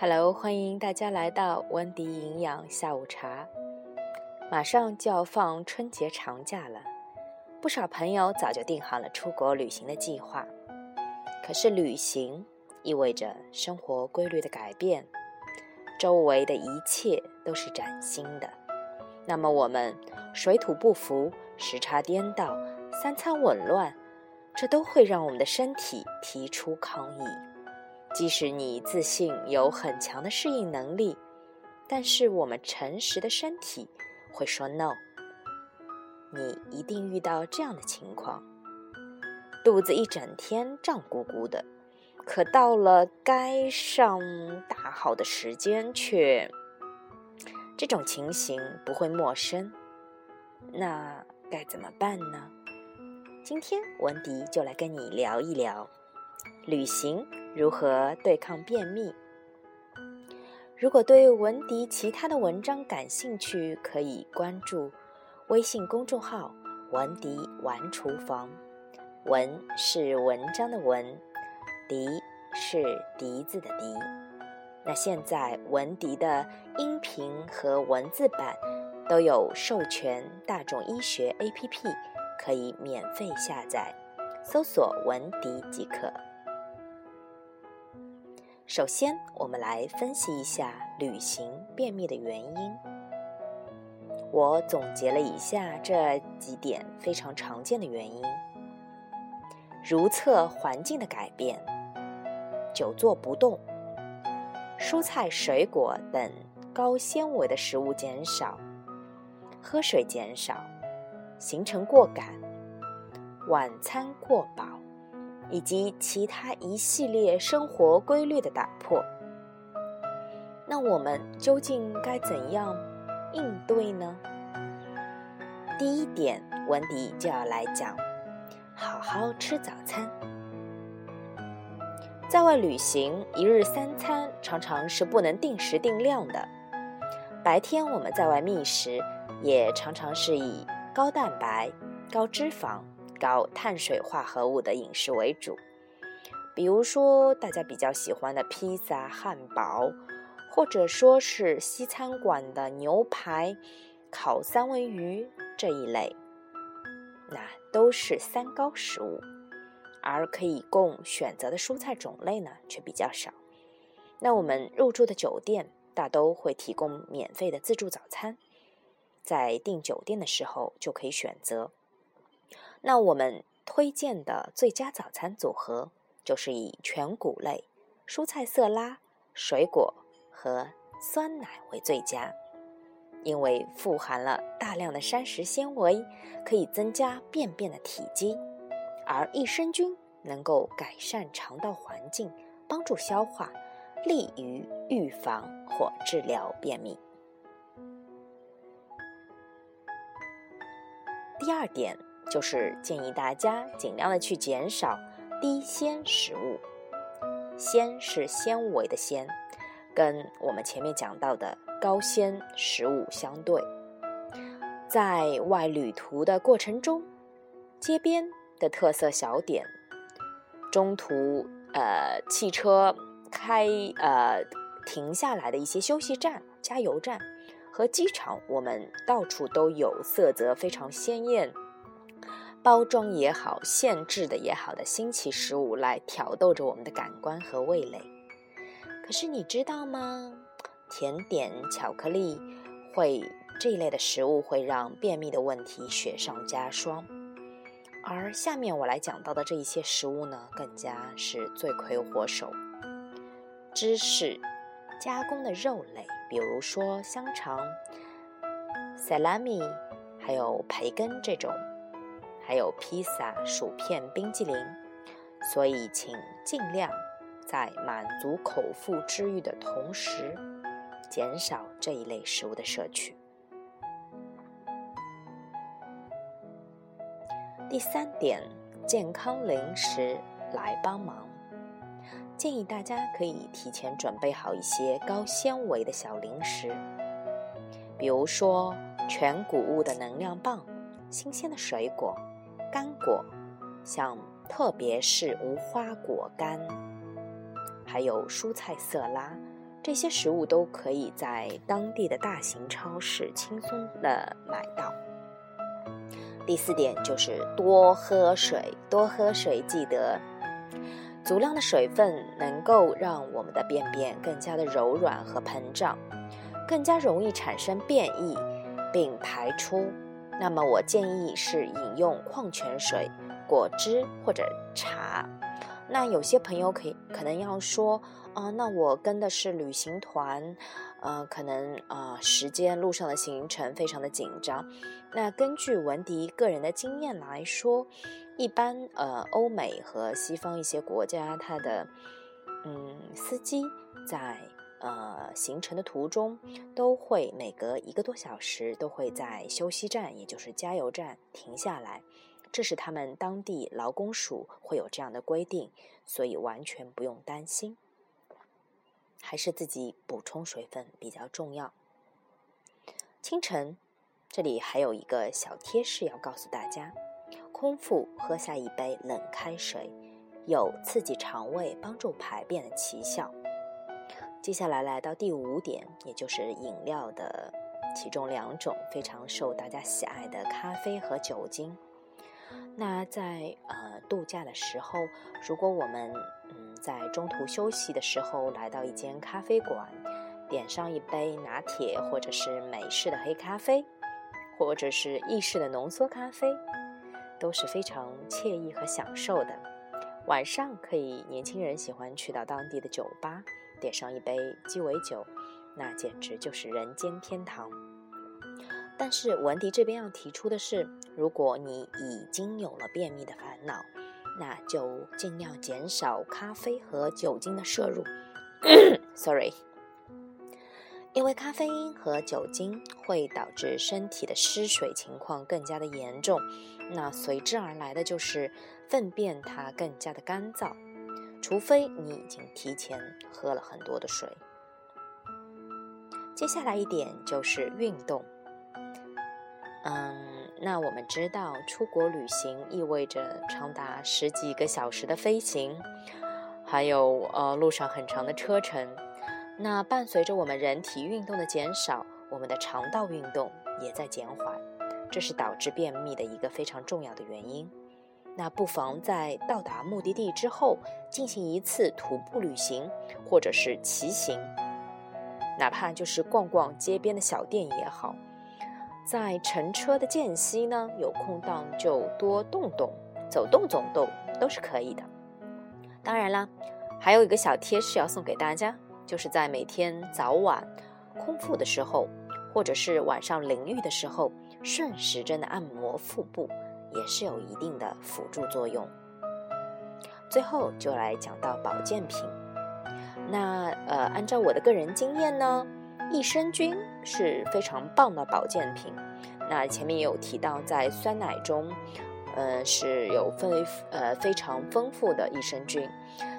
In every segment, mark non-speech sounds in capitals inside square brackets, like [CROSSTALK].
Hello，欢迎大家来到温迪营养下午茶。马上就要放春节长假了，不少朋友早就定好了出国旅行的计划。可是旅行意味着生活规律的改变，周围的一切都是崭新的。那么我们水土不服、时差颠倒、三餐紊乱，这都会让我们的身体提出抗议。即使你自信有很强的适应能力，但是我们诚实的身体会说 “no”。你一定遇到这样的情况：肚子一整天胀鼓鼓的，可到了该上大号的时间却……这种情形不会陌生。那该怎么办呢？今天文迪就来跟你聊一聊旅行。如何对抗便秘？如果对文迪其他的文章感兴趣，可以关注微信公众号“文迪玩厨房”。文是文章的文，迪是笛子的笛。那现在文迪的音频和文字版都有授权大众医学 APP，可以免费下载，搜索“文迪”即可。首先，我们来分析一下旅行便秘的原因。我总结了以下这几点非常常见的原因：如厕环境的改变、久坐不动、蔬菜水果等高纤维的食物减少、喝水减少、行程过赶、晚餐过饱。以及其他一系列生活规律的打破，那我们究竟该怎样应对呢？第一点，文迪就要来讲，好好吃早餐。在外旅行，一日三餐常常是不能定时定量的。白天我们在外觅食，也常常是以高蛋白、高脂肪。高碳水化合物的饮食为主，比如说大家比较喜欢的披萨、汉堡，或者说是西餐馆的牛排、烤三文鱼这一类，那都是三高食物，而可以供选择的蔬菜种类呢却比较少。那我们入住的酒店大都会提供免费的自助早餐，在订酒店的时候就可以选择。那我们推荐的最佳早餐组合就是以全谷类、蔬菜色拉、水果和酸奶为最佳，因为富含了大量的膳食纤维，可以增加便便的体积，而益生菌能够改善肠道环境，帮助消化，利于预防或治疗便秘。第二点。就是建议大家尽量的去减少低纤食物，纤是纤维的纤，跟我们前面讲到的高纤食物相对。在外旅途的过程中，街边的特色小点，中途呃汽车开呃停下来的一些休息站、加油站和机场，我们到处都有色泽非常鲜艳。包装也好，限制的也好的新奇食物来挑逗着我们的感官和味蕾。可是你知道吗？甜点、巧克力会这一类的食物会让便秘的问题雪上加霜。而下面我来讲到的这一些食物呢，更加是罪魁祸首。芝士、加工的肉类，比如说香肠、salami，，还有培根这种。还有披萨、薯片、冰激凌，所以请尽量在满足口腹之欲的同时，减少这一类食物的摄取。第三点，健康零食来帮忙，建议大家可以提前准备好一些高纤维的小零食，比如说全谷物的能量棒、新鲜的水果。干果，像特别是无花果干，还有蔬菜色拉、这些食物都可以在当地的大型超市轻松的买到。第四点就是多喝水，多喝水，记得足量的水分能够让我们的便便更加的柔软和膨胀，更加容易产生便意并排出。那么我建议是饮用矿泉水、果汁或者茶。那有些朋友可以可能要说啊，那我跟的是旅行团。呃，可能啊，时间路上的行程非常的紧张。那根据文迪个人的经验来说，一般呃，欧美和西方一些国家，它的嗯司机在呃行程的途中，都会每隔一个多小时都会在休息站，也就是加油站停下来。这是他们当地劳工署会有这样的规定，所以完全不用担心。还是自己补充水分比较重要。清晨，这里还有一个小贴士要告诉大家：空腹喝下一杯冷开水，有刺激肠胃、帮助排便的奇效。接下来来到第五点，也就是饮料的其中两种非常受大家喜爱的咖啡和酒精。那在呃度假的时候，如果我们嗯在中途休息的时候来到一间咖啡馆，点上一杯拿铁或者是美式的黑咖啡，或者是意式的浓缩咖啡，都是非常惬意和享受的。晚上可以，年轻人喜欢去到当地的酒吧，点上一杯鸡尾酒，那简直就是人间天堂。但是文迪这边要提出的是，如果你已经有了便秘的烦恼，那就尽量减少咖啡和酒精的摄入。[COUGHS] Sorry，因为咖啡因和酒精会导致身体的失水情况更加的严重，那随之而来的就是粪便它更加的干燥，除非你已经提前喝了很多的水。接下来一点就是运动。嗯，那我们知道，出国旅行意味着长达十几个小时的飞行，还有呃路上很长的车程。那伴随着我们人体运动的减少，我们的肠道运动也在减缓，这是导致便秘的一个非常重要的原因。那不妨在到达目的地之后，进行一次徒步旅行，或者是骑行，哪怕就是逛逛街边的小店也好。在乘车的间隙呢，有空档就多动动，走动走动都是可以的。当然啦，还有一个小贴士要送给大家，就是在每天早晚空腹的时候，或者是晚上淋浴的时候，顺时针的按摩腹部也是有一定的辅助作用。最后就来讲到保健品，那呃，按照我的个人经验呢。益生菌是非常棒的保健品。那前面也有提到，在酸奶中，呃，是有非呃非常丰富的益生菌。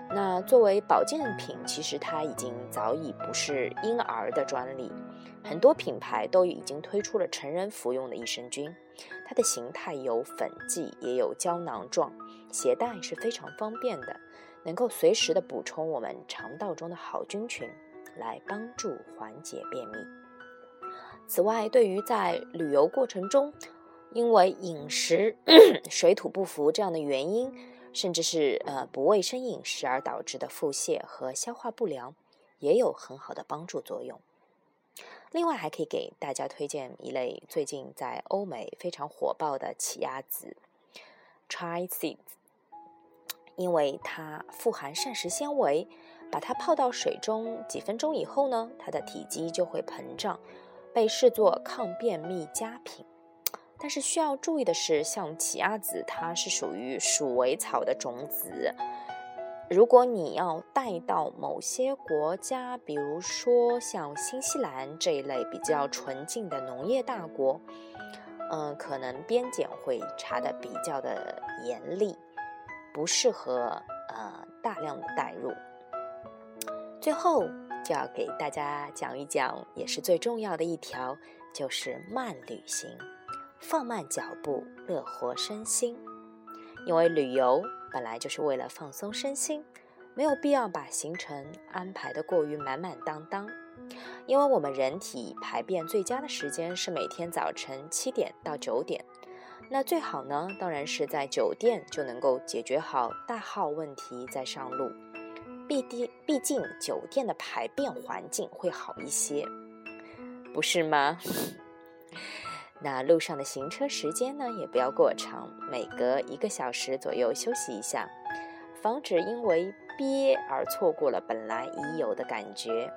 那作为保健品，其实它已经早已不是婴儿的专利，很多品牌都已经推出了成人服用的益生菌。它的形态有粉剂，也有胶囊状，携带是非常方便的，能够随时的补充我们肠道中的好菌群。来帮助缓解便秘。此外，对于在旅游过程中因为饮食 [CLEARS THROAT] 水土不服这样的原因，甚至是呃不卫生饮食而导致的腹泻和消化不良，也有很好的帮助作用。另外，还可以给大家推荐一类最近在欧美非常火爆的奇亚籽 （Chia Seeds），因为它富含膳食纤维。把它泡到水中几分钟以后呢，它的体积就会膨胀，被视作抗便秘佳品。但是需要注意的是，像奇亚籽，它是属于鼠尾草的种子。如果你要带到某些国家，比如说像新西兰这一类比较纯净的农业大国，嗯，可能边检会查的比较的严厉，不适合呃大量的带入。最后就要给大家讲一讲，也是最重要的一条，就是慢旅行，放慢脚步，乐活身心。因为旅游本来就是为了放松身心，没有必要把行程安排的过于满满当当，因为我们人体排便最佳的时间是每天早晨七点到九点。那最好呢，当然是在酒店就能够解决好大号问题再上路。毕竟，毕竟酒店的排便环境会好一些，不是吗？那路上的行车时间呢，也不要过长，每隔一个小时左右休息一下，防止因为憋而错过了本来已有的感觉。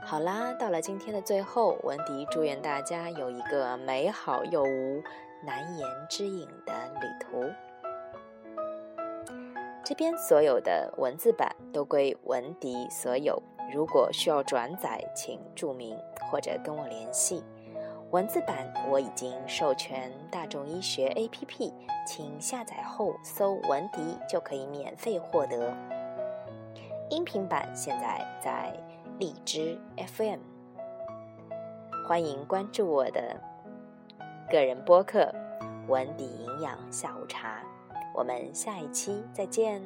好啦，到了今天的最后，文迪祝愿大家有一个美好又无难言之隐的旅途。这边所有的文字版都归文迪所有，如果需要转载，请注明或者跟我联系。文字版我已经授权大众医学 APP，请下载后搜文迪就可以免费获得。音频版现在在荔枝 FM，欢迎关注我的个人播客“文迪营养下午茶”。我们下一期再见。